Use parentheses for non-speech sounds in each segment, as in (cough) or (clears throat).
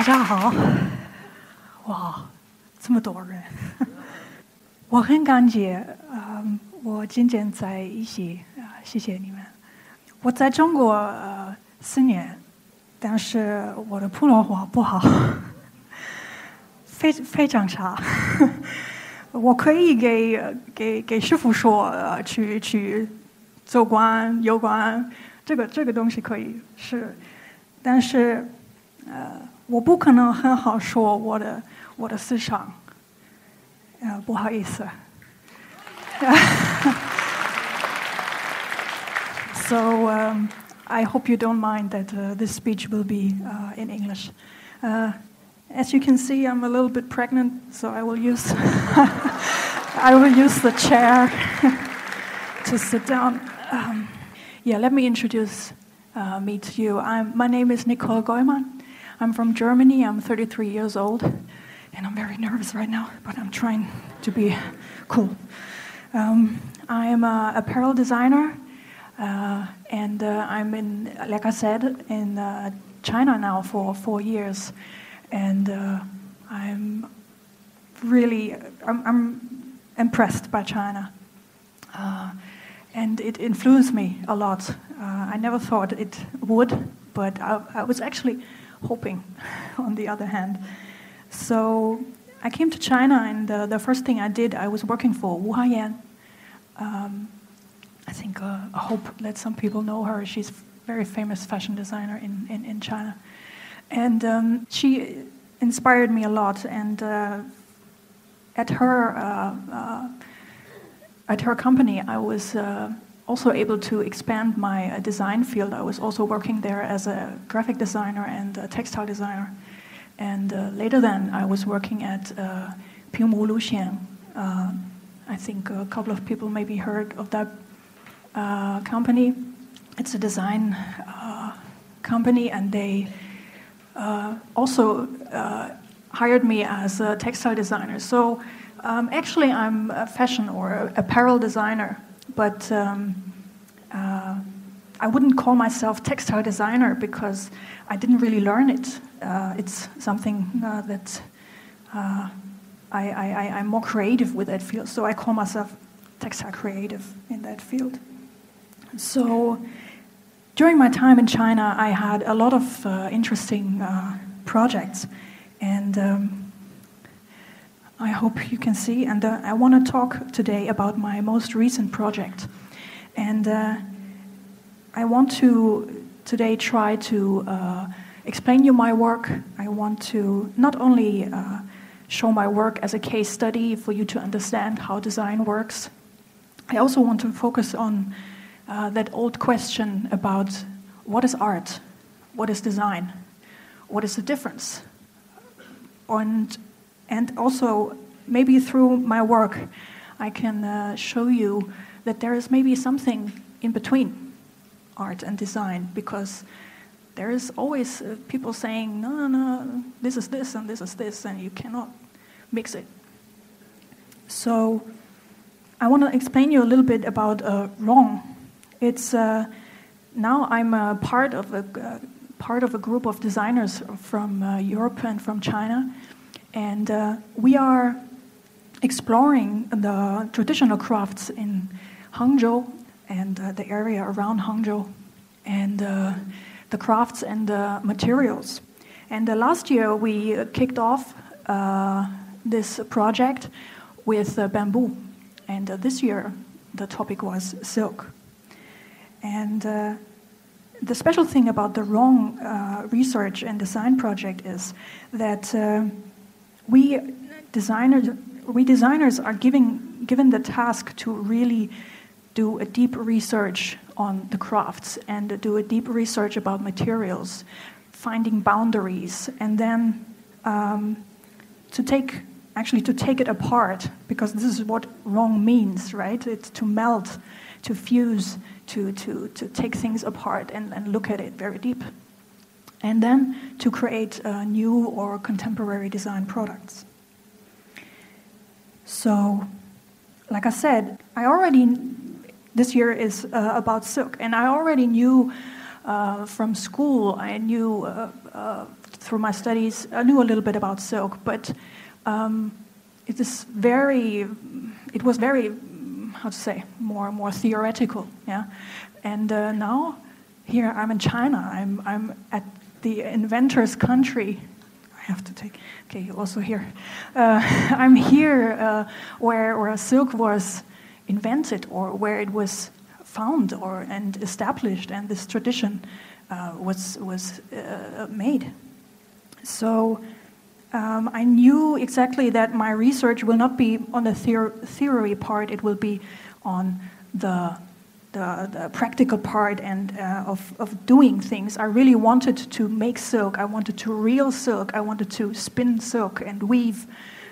大家好，哇，这么多人，(laughs) 我很感激，嗯，我今天在一起啊，谢谢你们。我在中国四年，但是我的普通话不好，(laughs) 非非常差。(laughs) 我可以给给给师傅说，去去走关游关，这个这个东西可以是，但是呃。(laughs) So um, I hope you don't mind that uh, this speech will be uh, in English. Uh, as you can see, I'm a little bit pregnant, so I will use (laughs) I will use the chair (laughs) to sit down. Um, yeah, let me introduce me to you. I'm, my name is Nicole Goymann. I'm from Germany. I'm 33 years old, and I'm very nervous right now, but I'm trying to be cool. Um, I am a apparel designer, uh, and uh, I'm in, like I said, in uh, China now for four years, and uh, I'm really I'm, I'm, impressed by China. Uh, and it influenced me a lot. Uh, I never thought it would, but I, I was actually hoping, (laughs) on the other hand. So I came to China, and uh, the first thing I did, I was working for Wu Haiyan. Um, I think uh, I hope that some people know her. She's very famous fashion designer in, in, in China. And um, she inspired me a lot. And uh, at her uh, uh, at her company, I was uh, also able to expand my uh, design field. I was also working there as a graphic designer and a textile designer. And uh, later then, I was working at uh, Pinwu Liuxing. Uh, I think a couple of people maybe heard of that uh, company. It's a design uh, company, and they uh, also hired me as a textile designer. So um, actually, I'm a fashion or apparel designer but um, uh, I wouldn't call myself textile designer because I didn't really learn it. Uh, it's something uh, that uh, I, I'm more creative with that field, so I call myself textile creative in that field. So during my time in China, I had a lot of uh, interesting uh, projects, and um, I hope you can see. And uh, I want to talk today about my most recent project. And uh, I want to today try to uh, explain you my work. I want to not only uh, show my work as a case study for you to understand how design works, I also want to focus on uh, that old question about what is art? What is design? What is the difference? And and also, maybe through my work, I can uh, show you that there is maybe something in between art and design because there is always uh, people saying, no, no, no, this is this and this is this, and you cannot mix it. So, I want to explain you a little bit about uh, Rong. It's uh, now I'm a part of a uh, part of a group of designers from uh, Europe and from China and uh, we are exploring the traditional crafts in Hangzhou and uh, the area around Hangzhou, and uh, the crafts and the materials. And uh, last year we kicked off uh, this project with uh, bamboo, and this year the topic was silk. And the special thing about the Rong research and design project is that we designers, we designers are giving, given the task to really do a deep research on the crafts and do a deep research about materials, finding boundaries, and then um, to take actually to take it apart because this is what Rong means, right? It's to melt, to fuse, to, to, to take things apart and, and look at it very deep and then to create uh, new or contemporary design products. So, like I said, I already, this year is uh, about silk, and I already knew uh, from school, I knew uh, uh, through my studies, I knew a little bit about silk, but um, it is very, it was very, how to say, more and more theoretical, yeah. And uh, now, here I'm in China. I'm I'm at the inventor's country. I have to take. Okay, also here. Uh, (laughs) I'm here uh, where where silk was invented or where it was found or and established, and this tradition uh, was was uh, made. So um, I knew exactly that my research will not be on the theor- theory part; it will be on the the, the practical part and uh, of, of doing things. I really wanted to make silk. I wanted to reel silk. I wanted to spin silk and weave,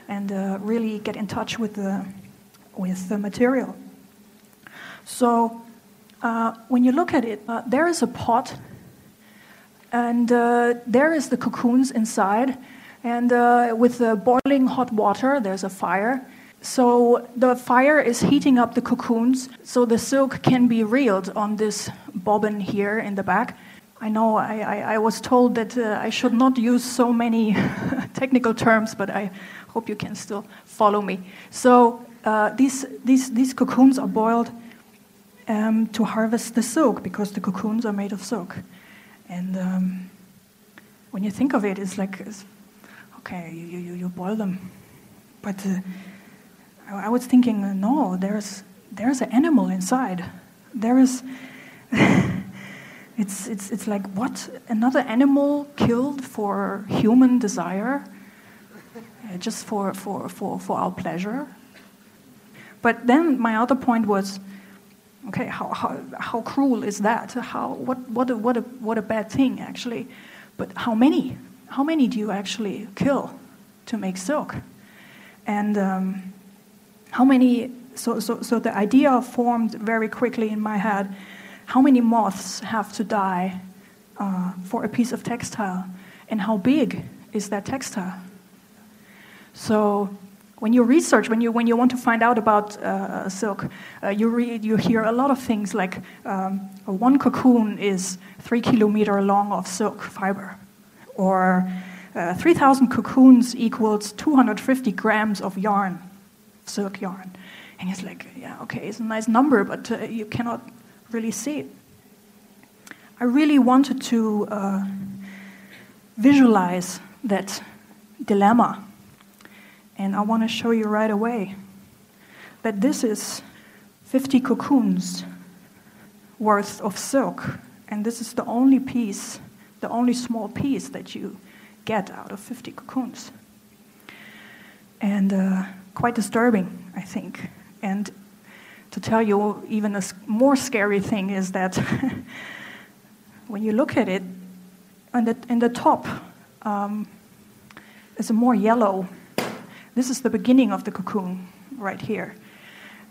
and uh, really get in touch with the with the material. So uh, when you look at it, uh, there is a pot, and uh, there is the cocoons inside, and uh, with the boiling hot water, there's a fire. So the fire is heating up the cocoons, so the silk can be reeled on this bobbin here in the back. I know I, I, I was told that uh, I should not use so many (laughs) technical terms, but I hope you can still follow me. So uh, these, these, these cocoons are boiled um, to harvest the silk because the cocoons are made of silk. And um, when you think of it, it's like, it's, okay, you, you, you boil them. But uh, I was thinking, no, there's, there's an animal inside. There is, (laughs) it's, it's, it's like, what? Another animal killed for human desire? Uh, just for, for, for, for our pleasure? But then my other point was, Okay, how, how, how cruel is that? How, what, what, a, what, a, what a bad thing, actually. But how many? How many do you actually kill to make silk? And um, how many? So, so, so the idea formed very quickly in my head how many moths have to die uh, for a piece of textile? And how big is that textile? So when you research, when you, when you want to find out about uh, silk, uh, you, read, you hear a lot of things like um, one cocoon is three kilometer long of silk fiber, or uh, 3,000 cocoons equals 250 grams of yarn, silk yarn. And it's like, yeah, okay, it's a nice number, but uh, you cannot really see it. I really wanted to uh, visualize that dilemma and I want to show you right away that this is 50 cocoons worth of silk. And this is the only piece, the only small piece that you get out of 50 cocoons. And uh, quite disturbing, I think. And to tell you, even a more scary thing is that (laughs) when you look at it, on the, in the top um, is a more yellow this is the beginning of the cocoon right here.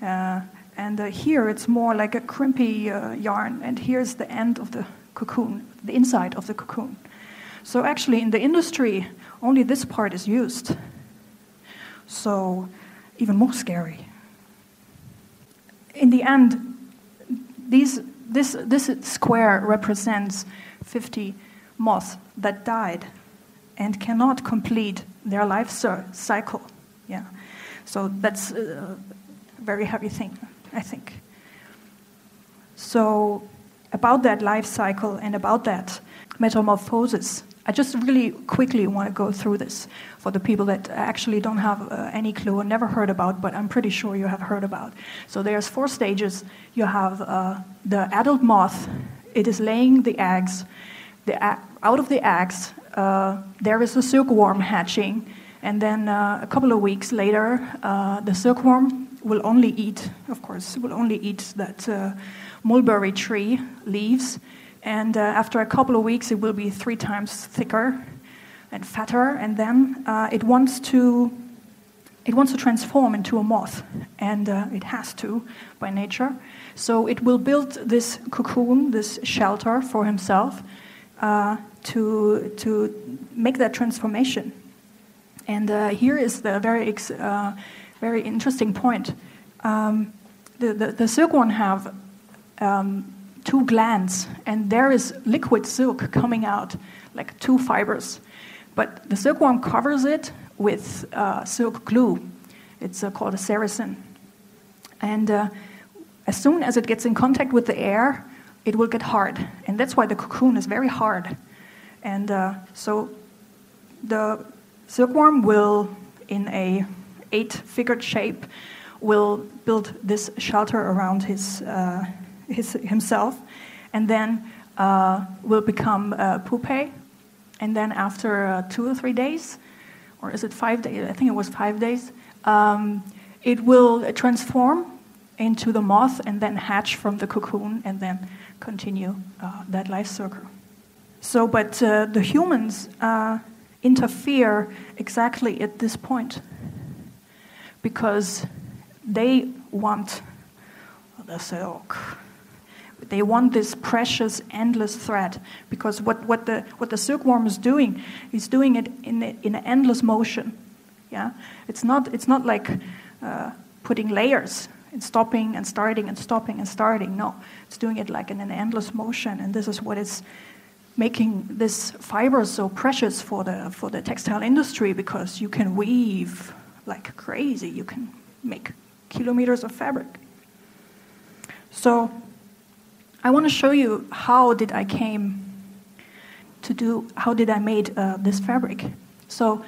Uh, and uh, here it's more like a crimpy uh, yarn, and here's the end of the cocoon, the inside of the cocoon. So actually, in the industry, only this part is used. So, even more scary. In the end, these, this, this square represents 50 moths that died and cannot complete their life cycle. Yeah. So that's a very heavy thing, I think. So, about that life cycle and about that metamorphosis, I just really quickly want to go through this for the people that actually don't have uh, any clue or never heard about, but I'm pretty sure you have heard about. So there's four stages. You have uh, the adult moth. It is laying the eggs. The, out of the eggs, uh, there is a silkworm hatching, and then uh, a couple of weeks later, uh, the silkworm will only eat, of course, will only eat that uh, mulberry tree leaves. And uh, after a couple of weeks, it will be three times thicker and fatter. And then uh, it wants to it wants to transform into a moth, and uh, it has to by nature. So it will build this cocoon, this shelter for himself, to to make that transformation. And uh, here is the very, uh, very interesting point. Um, the, the, the, silkworm have um, two glands, and there is liquid silk coming out, like two fibers. But the silkworm covers it with uh, silk glue. It's uh, called a sericin. And uh, as soon as it gets in contact with the air, it will get hard. And that's why the cocoon is very hard. And uh, so the silkworm will, in a eight-figured shape, will build this shelter around his, uh, his himself, and then uh, will become uh, pupae. And then after uh, two or three days, or is it five days? I think it was five days. Um, it will transform into the moth and then hatch from the cocoon and then continue uh, that life cycle. So, but uh, the humans uh, interfere exactly at this point because they want the silk. They want this precious, endless thread because what, what, the, what the silkworm is doing, is doing it in, in an endless motion. Yeah? It's, not, it's not like uh, putting layers and stopping and starting and stopping and starting. No, it's doing it like in an endless motion, and this is what is making this fiber so precious for the for the textile industry because you can weave like crazy. You can make kilometers of fabric. So I want to show you how did I came to do how did I made uh, this fabric. So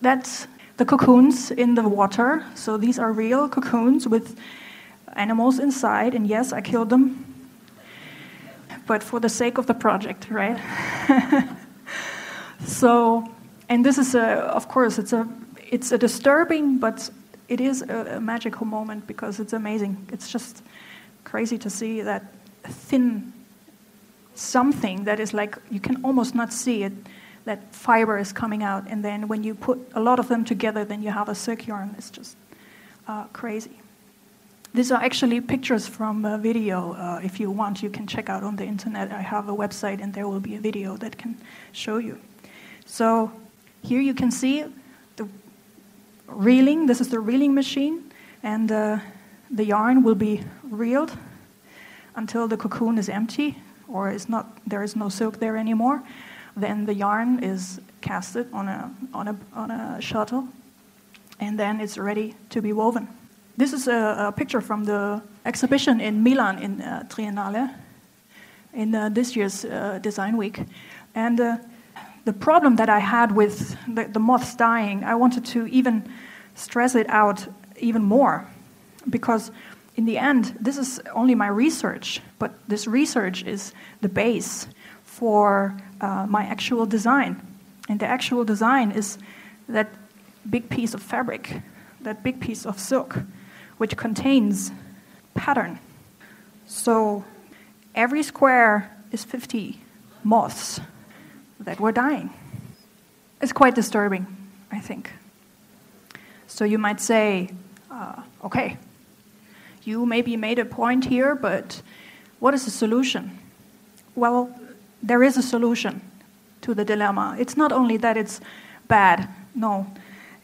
that's the cocoons in the water. So these are real cocoons with animals inside, and yes, I killed them, but for the sake of the project, right? (laughs) so, and this is a, of course, it's a, it's a disturbing, but it is a, a magical moment because it's amazing. It's just crazy to see that thin something that is like you can almost not see it that fiber is coming out and then when you put a lot of them together then you have a silk yarn it's just uh, crazy these are actually pictures from a video. Uh, if you want, you can check out on the internet. I have a website, and there will be a video that can show you. So here you can see the reeling. This is the reeling machine, and uh, the yarn will be reeled until the cocoon is empty, or is not. There is no silk there anymore. Then the yarn is casted on a on a on a shuttle, and then it's ready to be woven. This is a, a, picture from the exhibition in Milan in uh, Triennale in uh, this year's uh, Design Week. And uh, the problem that I had with the, the, moths dying, I wanted to even stress it out even more. Because in the end, this is only my research, but this research is the base for uh, my actual design. And the actual design is that big piece of fabric, that big piece of silk which contains pattern. So every square is 50 moths that were dying. It's quite disturbing, I think. So you might say, uh, okay, you maybe made a point here, but what is the solution? Well, there is a solution to the dilemma. It's not only that it's bad, no,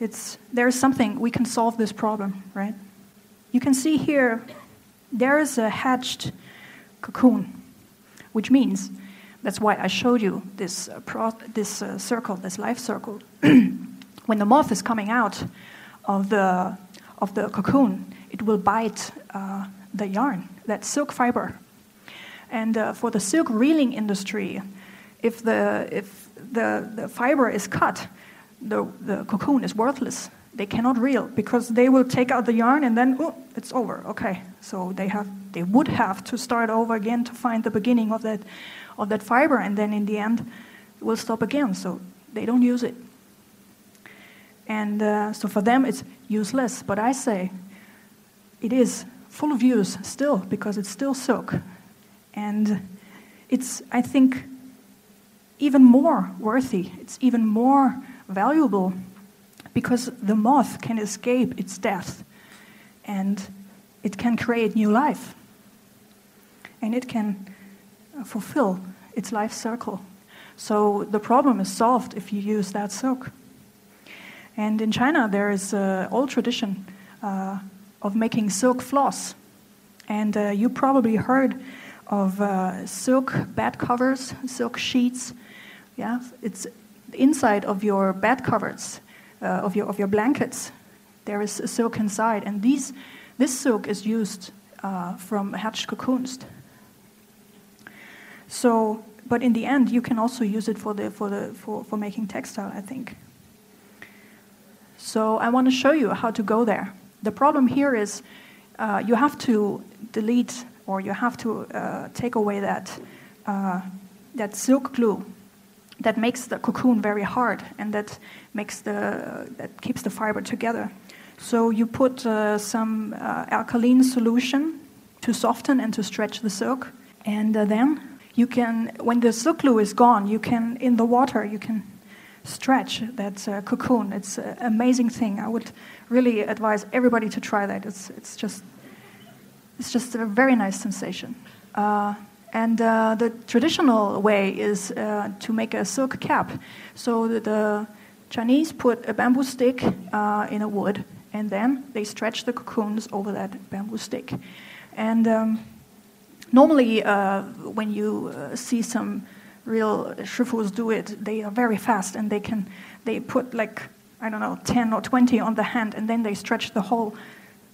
it's, there's something, we can solve this problem, right? You can see here there is a hatched cocoon, which means that's why I showed you this, uh, pro- this uh, circle, this life circle. (clears throat) when the moth is coming out of the, of the cocoon, it will bite uh, the yarn, that silk fiber. And uh, for the silk reeling industry, if the, if the, the fiber is cut, the, the cocoon is worthless they cannot reel because they will take out the yarn and then oh, it's over. Okay, so they have they would have to start over again to find the beginning of that of that fiber, and then in the end, it will stop again. So they don't use it, and uh, so for them it's useless. But I say it is full of use still because it's still silk, and it's I think even more worthy. It's even more valuable because the moth can escape its death and it can create new life and it can uh, fulfill its life circle. So the problem is solved if you use that silk. And in China, there is an old tradition uh, of making silk floss. And uh, you probably heard of uh, silk bed covers, silk sheets. Yeah, it's the inside of your bed covers, uh, of, your, of your blankets, there is silk inside. And these, this silk is used uh, from hatched cocoons. So, but in the end, you can also use it for, the, for, the, for, for making textile, I think. So I want to show you how to go there. The problem here is uh, you have to delete or you have to uh, take away that, uh, that silk glue that makes the cocoon very hard and that makes the that keeps the fiber together. So you put uh, some uh, alkaline solution to soften and to stretch the silk, and uh, then you can, when the silk glue is gone, you can in the water you can stretch that uh, cocoon. It's an amazing thing. I would really advise everybody to try that. It's it's just it's just a very nice sensation. Uh, and uh, the traditional way is uh, to make a silk cap. So the, the Chinese put a bamboo stick uh, in a wood, and then they stretch the cocoons over that bamboo stick. And um, normally, uh, when you see some real shifus do it, they are very fast, and they can they put like I don't know 10 or 20 on the hand, and then they stretch the whole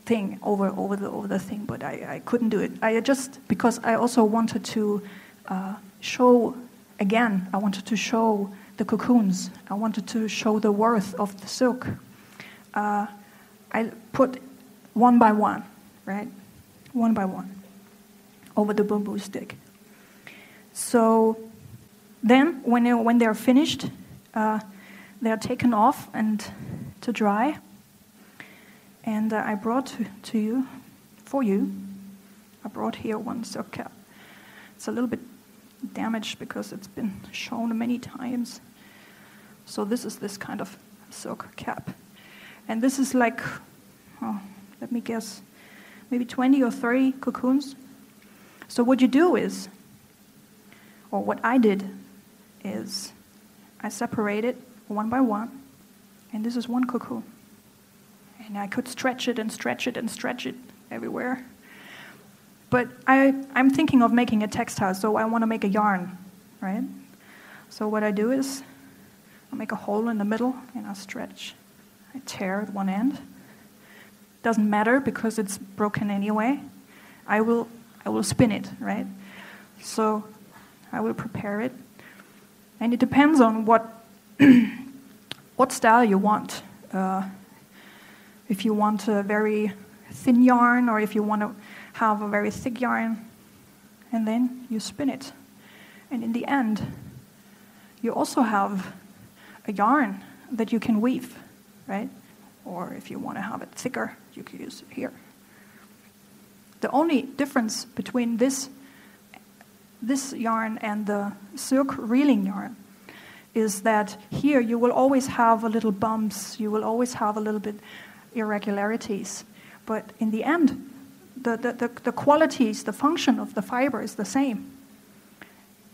thing over over the over the thing, but I, I couldn't do it. I just because I also wanted to uh, show again. I wanted to show the cocoons. I wanted to show the worth of the silk. Uh, I put one by one, right, one by one, over the bamboo stick. So then, when they, when they're finished, uh, they're taken off and to dry. And uh, I brought to, to, you, for you, I brought here one cap. It's a little bit damaged because it's been shown many times. So this is this kind of silk cap. And this is like, oh, let me guess, maybe 20 or 30 cocoons. So what you do is, or what I did is, I separate it one by one, and this is one cocoon. And I could stretch it and stretch it and stretch it everywhere. But I, I'm thinking of making a textile, so I want to make a yarn, right? So what I do is I make a hole in the middle and I stretch. I tear at one end. Doesn't matter because it's broken anyway. I will, I will spin it, right? So I will prepare it. And it depends on what, (clears throat) what style you want. Uh, if you want a very thin yarn or if you want to have a very thick yarn, and then you spin it. And in the end, you also have a yarn that you can weave, right? Or if you want to have it thicker, you can use it here. The only difference between this, this yarn and the silk reeling yarn is that here you will always have a little bumps, you will always have a little bit irregularities. But in the end, the, the, the, the qualities, the function of the fiber is the same.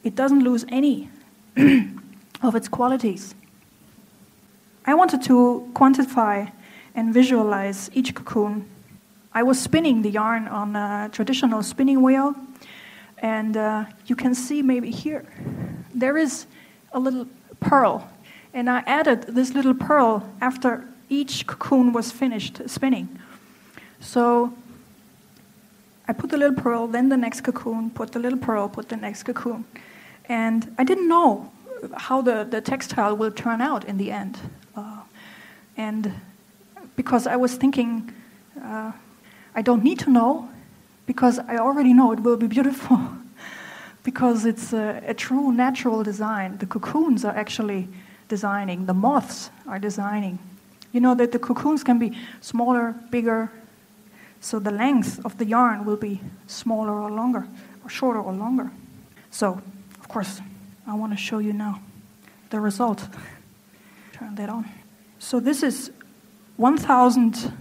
It doesn't lose any (clears throat) of its qualities. I wanted to quantify and visualize each cocoon. I was spinning the yarn on a traditional spinning wheel, and uh, you can see maybe here there is a little pearl. And I added this little pearl after each cocoon was finished spinning. So I put the little pearl, then the next cocoon, put the little pearl, put the next cocoon. And I didn't know how the, the textile will turn out in the end. Uh, and because I was thinking, uh, I don't need to know, because I already know it will be beautiful. (laughs) because it's a, a true natural design. The cocoons are actually designing, the moths are designing. You know that the cocoons can be smaller, bigger, so the length of the yarn will be smaller or longer, or shorter or longer. So, of course, I want to show you now the result. (laughs) Turn that on. So, this is 1,000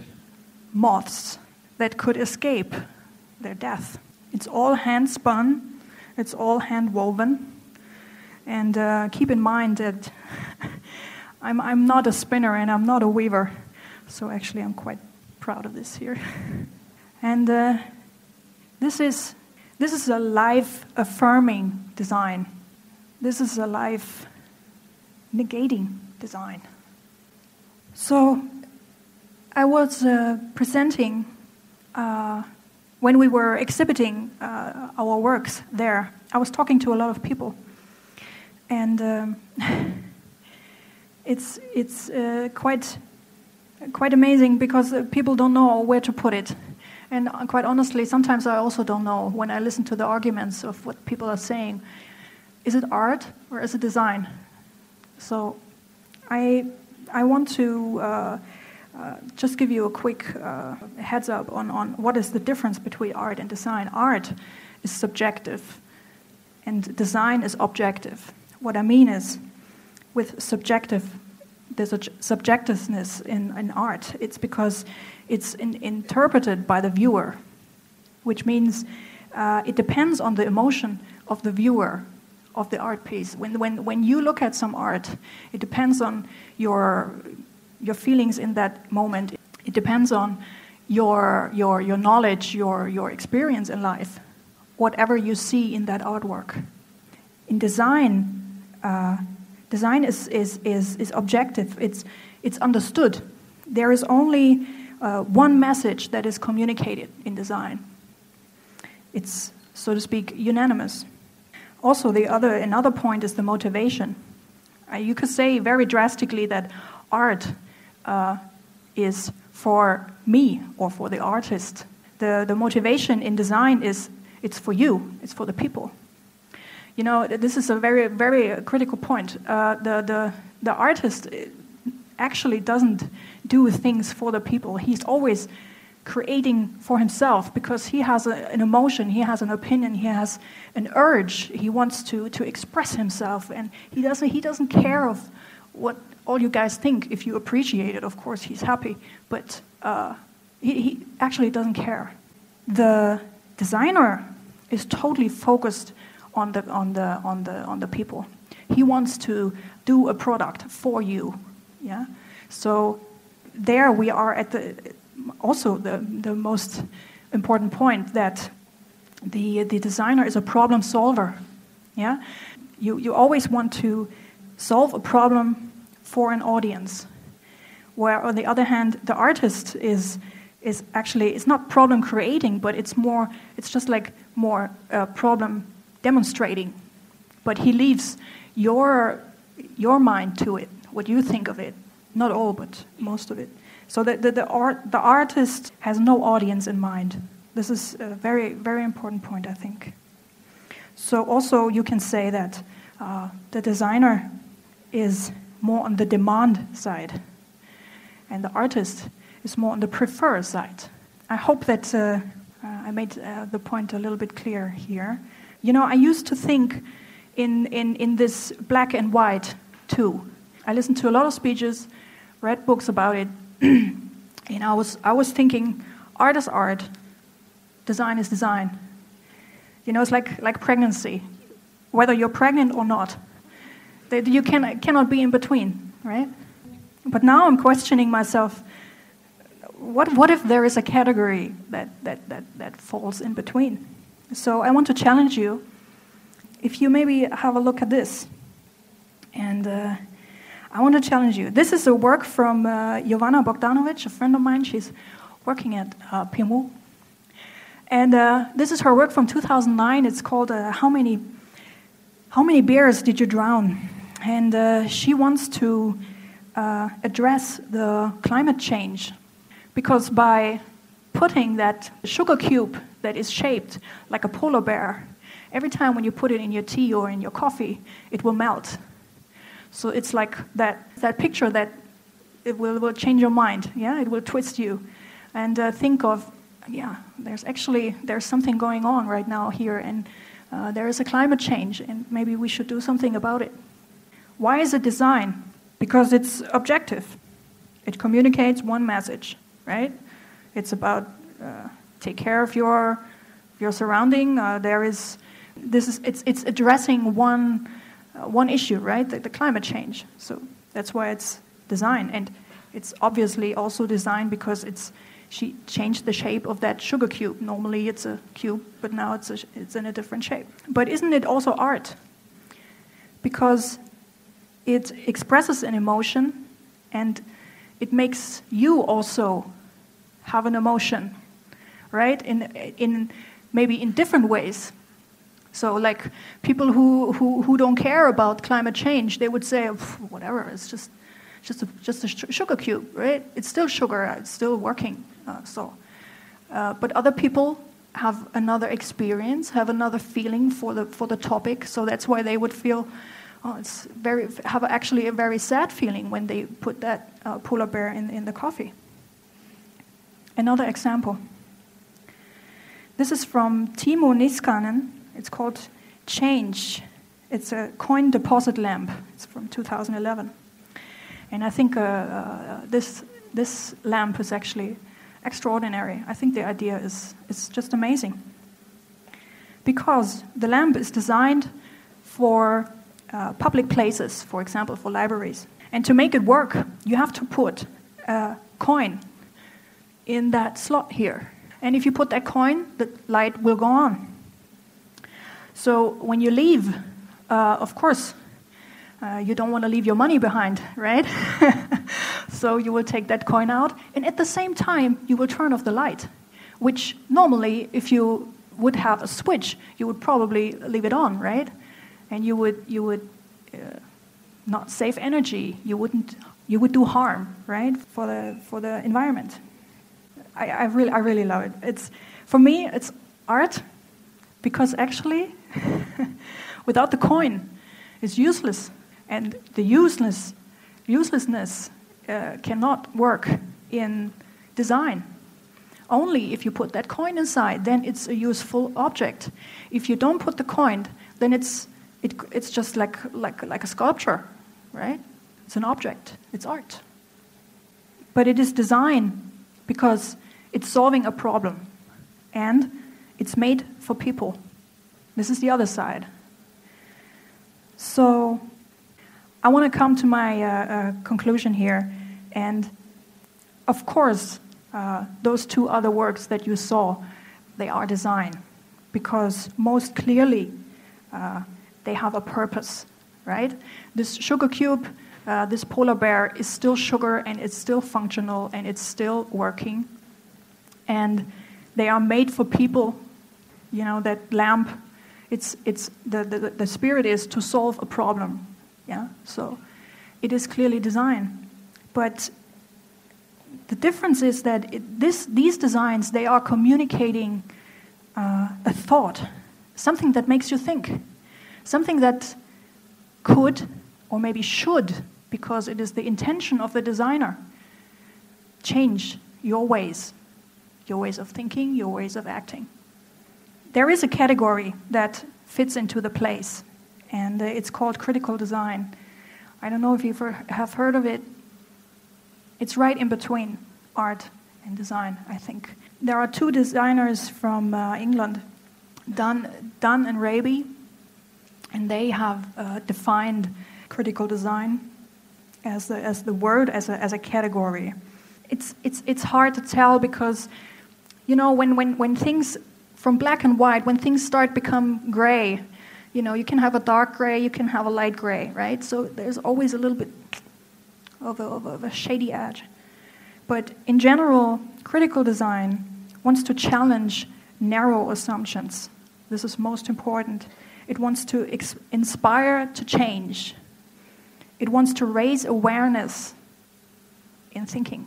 moths that could escape their death. It's all hand spun, it's all hand woven. And uh, keep in mind that (laughs) I'm, I'm not a spinner and I'm not a weaver, so actually I'm quite proud of this here. (laughs) And uh, this, is, this is a life affirming design. This is a life negating design. So I was uh, presenting uh, when we were exhibiting uh, our works there. I was talking to a lot of people, and um, (laughs) it's it's uh, quite quite amazing because uh, people don't know where to put it. And uh, quite honestly, sometimes I also don't know when I listen to the arguments of what people are saying. Is it art or is it design? So I, I want to uh, uh, just give you a quick uh, heads up on, on what is the difference between art and design. Art is subjective, and design is objective. What I mean is, with subjective there's a subjectiveness in, in art. It's because it's in, interpreted by the viewer, which means uh, it depends on the emotion of the viewer of the art piece. When, when, when you look at some art, it depends on your, your feelings in that moment. It depends on your, your, your knowledge, your, your experience in life, whatever you see in that artwork. In design, uh, Design is, is, is, is objective, it's, it's understood. There is only uh, one message that is communicated in design. It's, so to speak, unanimous. Also, the other, another point is the motivation. Uh, you could say very drastically that art is for me or for the artist. The, the motivation in design is it's for you, it's for the people. You know, this is a very, very critical point. Uh, the, the, the artist actually doesn't do things for the people. He's always creating for himself because he has a, an emotion, he has an opinion, he has an urge. He wants to, to express himself, and he doesn't, he doesn't care of what all you guys think. If you appreciate it, of course, he's happy, but uh, he, he actually doesn't care. The designer is totally focused on the, on the, on the, on the people. He wants to do a product for you. Yeah? So there we are at the, also the, the most important point that the, the designer is a problem solver. Yeah? You, you always want to solve a problem for an audience. Where, on the other hand, the artist is, is actually, it's not problem creating, but it's more, it's just like more uh, problem demonstrating, but he leaves your, your mind to it, what you think of it. Not all, but most of it. So the, the, the, art, the artist has no audience in mind. This is a very, very important point, I think. So also you can say that uh, the designer is more on the demand side, and the artist is more on the prefer side. I hope that uh, uh, I made uh, the point a little bit clear here. You know, I used to think in, in, in this black and white too. I listened to a lot of speeches, read books about it, (clears throat) and I was, I was thinking art is art, design is design. You know, it's like, like pregnancy. Whether you're pregnant or not, that you can, cannot be in between, right? But now I'm questioning myself what, what if there is a category that, that, that, that falls in between? So I want to challenge you. If you maybe have a look at this, and uh, I want to challenge you. This is a work from uh, Jovana Bogdanovic, a friend of mine. She's working at uh, PMU. And uh, this is her work from 2009. It's called uh, How Many How Many Bears Did You Drown? And uh, she wants to uh, address the climate change because by putting that sugar cube that is shaped like a polar bear, every time when you put it in your tea or in your coffee, it will melt. So it's like that, that picture that it will, will change your mind, yeah? It will twist you. And uh, think of, yeah, there's actually, there's something going on right now here, and uh, there is a climate change, and maybe we should do something about it. Why is it design? Because it's objective. It communicates one message, right? It's about uh, take care of your your surrounding. Uh, there is this is it's it's addressing one uh, one issue, right? The, the, climate change. So that's why it's design, and it's obviously also designed because it's she changed the shape of that sugar cube. Normally it's a cube, but now it's a, it's in a different shape. But isn't it also art? Because it expresses an emotion and it makes you also have an emotion, right? In, in maybe in different ways. So, like people who, who, who don't care about climate change, they would say, whatever, it's just, just, a, just a sugar cube, right? It's still sugar, it's still working. Uh, so, uh, but other people have another experience, have another feeling for the, for the topic, so that's why they would feel oh, it's very, have actually a very sad feeling when they put that uh, polar bear in, in the coffee. Another example. This is from Timo Niskanen. It's called Change. It's a coin deposit lamp. It's from 2011. And I think uh, uh, this, this lamp is actually extraordinary. I think the idea is, is just amazing. Because the lamp is designed for uh, public places, for example, for libraries. And to make it work, you have to put a coin in that slot here. And if you put that coin, the light will go on. So when you leave, uh, of course, uh, you don't want to leave your money behind, right? (laughs) so you will take that coin out, and at the same time, you will turn off the light, which normally, if you would have a switch, you would probably leave it on, right? and you would you would uh, not save energy. You wouldn't you would do harm, right, for the for the environment. I, I really I really love it. It's for me it's art because actually (laughs) without the coin it's useless and the useless uselessness uh, cannot work in design only if you put that coin inside then it's a useful object if you don't put the coin then it's it, it's just like, like, like a sculpture, right? It's an object, it's art. But it is design because it's solving a problem and it's made for people. This is the other side. So I want to come to my uh, uh, conclusion here. And of course, uh, those two other works that you saw, they are design because most clearly uh, they have a purpose, right? This sugar cube, uh, this polar bear is still sugar and it's still functional and it's still working. And they are made for people. You know, that lamp, it's, it's the, the, the spirit is to solve a problem. Yeah? So it is clearly designed. But the difference is that it, this, these designs, they are communicating uh, a thought, something that makes you think something that could or maybe should, because it is the intention of the designer, change your ways, your ways of thinking, your ways of acting. There is a category that fits into the place, and uh, it's called critical design. I don't know if you have heard of it. It's right in between art and design, I think. There are two designers from uh, England, Dunne, Dunne and Raby, and they have uh, defined critical design as the, as the word, as a, as a category. It's, it's, it's hard to tell because, you know, when, when, when things from black and white, when things start become gray, you know, you can have a dark gray, you can have a light gray, right? So there's always a little bit of a, of a, of a shady edge. But in general, critical design wants to challenge narrow assumptions. This is most important. It wants to inspire to change. It wants to raise awareness in thinking.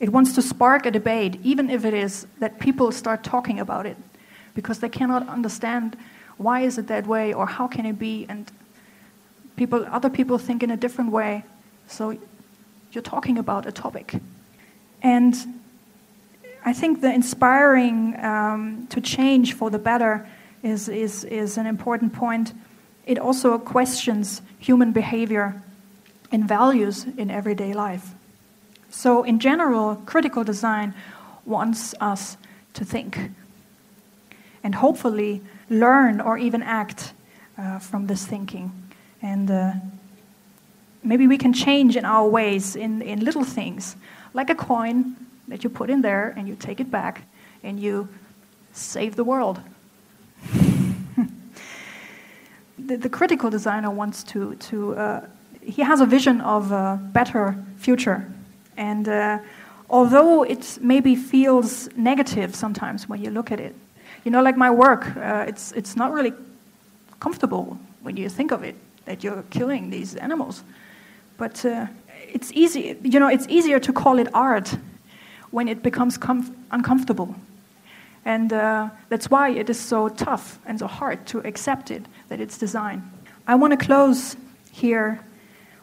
It wants to spark a debate, even if it is that people start talking about it, because they cannot understand why is it that way or how can it be, and people, other people think in a different way. So you're talking about a topic. And I think the inspiring um, to change for the better is, is, is an important point. It also questions human behavior and values in everyday life. So, in general, critical design wants us to think and hopefully learn or even act uh, from this thinking. And uh, maybe we can change in our ways in, in little things, like a coin that you put in there and you take it back and you save the world (laughs) the, the critical designer wants to, to uh, he has a vision of a better future. And uh, although it maybe feels negative sometimes when you look at it, you know, like my work, uh, it's, it's not really comfortable when you think of it, that you're killing these animals. But uh, it's easy, you know, it's easier to call it art when it becomes uncomfortable. And uh, that's why it is so tough and so hard to accept it, that it's design. I want to close here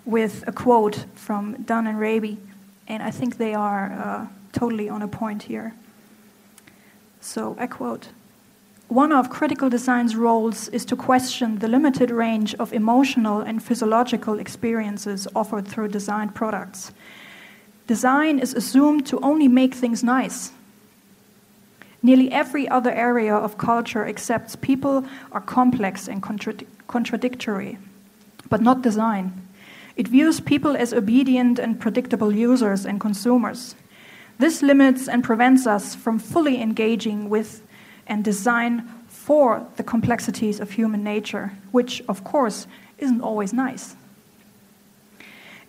with a quote from Dunne and Raby, and I think they are uh, totally on a point here. So I quote One of critical design's roles is to question the limited range of emotional and physiological experiences offered through designed products. Design is assumed to only make things nice. Nearly every other area of culture accepts people are complex and contradictory, but not design. It views people as obedient and predictable users and consumers. This limits and prevents us from fully engaging with and design for the complexities of human nature, which, of course, isn't always nice.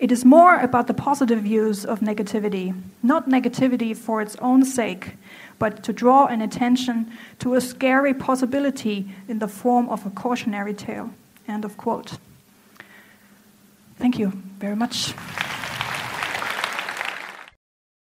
It is more about the positive use of negativity, not negativity for its own sake, but to draw an attention to a scary possibility in the form of a cautionary tale. End of quote. Thank you very much.